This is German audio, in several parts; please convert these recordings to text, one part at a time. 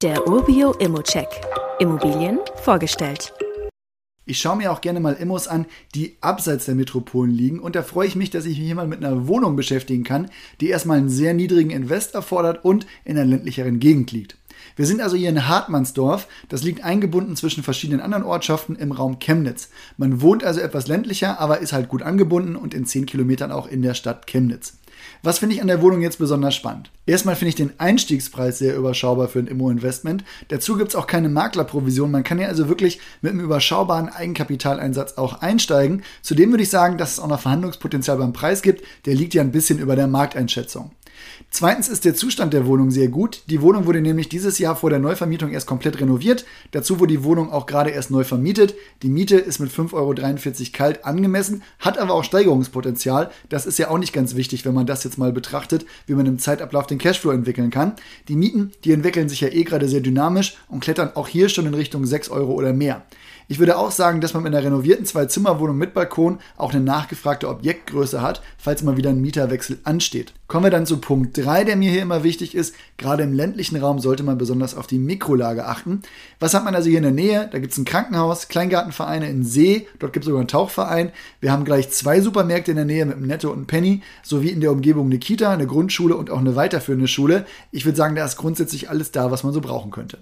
Der Urbio Immocheck. Immobilien vorgestellt. Ich schaue mir auch gerne mal Immos an, die abseits der Metropolen liegen und da freue ich mich, dass ich mich mal mit einer Wohnung beschäftigen kann, die erstmal einen sehr niedrigen Invest erfordert und in einer ländlicheren Gegend liegt. Wir sind also hier in Hartmannsdorf. Das liegt eingebunden zwischen verschiedenen anderen Ortschaften im Raum Chemnitz. Man wohnt also etwas ländlicher, aber ist halt gut angebunden und in 10 Kilometern auch in der Stadt Chemnitz. Was finde ich an der Wohnung jetzt besonders spannend? Erstmal finde ich den Einstiegspreis sehr überschaubar für ein Immo-Investment. Dazu gibt es auch keine Maklerprovision. Man kann ja also wirklich mit einem überschaubaren Eigenkapitaleinsatz auch einsteigen. Zudem würde ich sagen, dass es auch noch Verhandlungspotenzial beim Preis gibt. Der liegt ja ein bisschen über der Markteinschätzung. Zweitens ist der Zustand der Wohnung sehr gut. Die Wohnung wurde nämlich dieses Jahr vor der Neuvermietung erst komplett renoviert. Dazu wurde die Wohnung auch gerade erst neu vermietet. Die Miete ist mit 5,43 Euro kalt angemessen, hat aber auch Steigerungspotenzial. Das ist ja auch nicht ganz wichtig, wenn man das jetzt mal betrachtet, wie man im Zeitablauf den Cashflow entwickeln kann. Die Mieten, die entwickeln sich ja eh gerade sehr dynamisch und klettern auch hier schon in Richtung 6 Euro oder mehr. Ich würde auch sagen, dass man mit einer renovierten Zwei-Zimmer-Wohnung mit Balkon auch eine nachgefragte Objektgröße hat, falls mal wieder ein Mieterwechsel ansteht. Kommen wir dann zu Punkt 3, der mir hier immer wichtig ist. Gerade im ländlichen Raum sollte man besonders auf die Mikrolage achten. Was hat man also hier in der Nähe? Da gibt es ein Krankenhaus, Kleingartenvereine in See, dort gibt es sogar einen Tauchverein. Wir haben gleich zwei Supermärkte in der Nähe mit einem Netto und einem Penny, sowie in der Umgebung eine Kita, eine Grundschule und auch eine weiterführende Schule. Ich würde sagen, da ist grundsätzlich alles da, was man so brauchen könnte.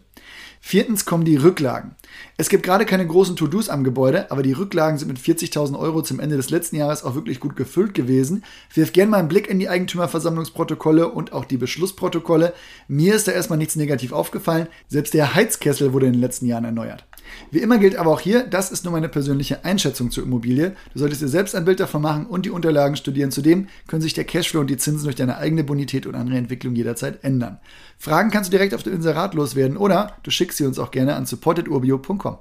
Viertens kommen die Rücklagen. Es gibt gerade keine großen To-Dos am Gebäude, aber die Rücklagen sind mit 40.000 Euro zum Ende des letzten Jahres auch wirklich gut gefüllt gewesen. Wirf gerne mal einen Blick in die Eigentümerversammlungsprotokolle und auch die Beschlussprotokolle. Mir ist da erstmal nichts negativ aufgefallen. Selbst der Heizkessel wurde in den letzten Jahren erneuert. Wie immer gilt aber auch hier, das ist nur meine persönliche Einschätzung zur Immobilie. Du solltest dir selbst ein Bild davon machen und die Unterlagen studieren. Zudem können sich der Cashflow und die Zinsen durch deine eigene Bonität und andere Entwicklung jederzeit ändern. Fragen kannst du direkt auf dem Inserat loswerden oder du schickst sie uns auch gerne an supportedurbio.com.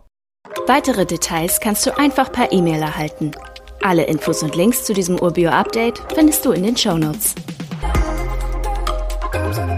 Weitere Details kannst du einfach per E-Mail erhalten. Alle Infos und Links zu diesem Urbio-Update findest du in den Show Notes. Thank you.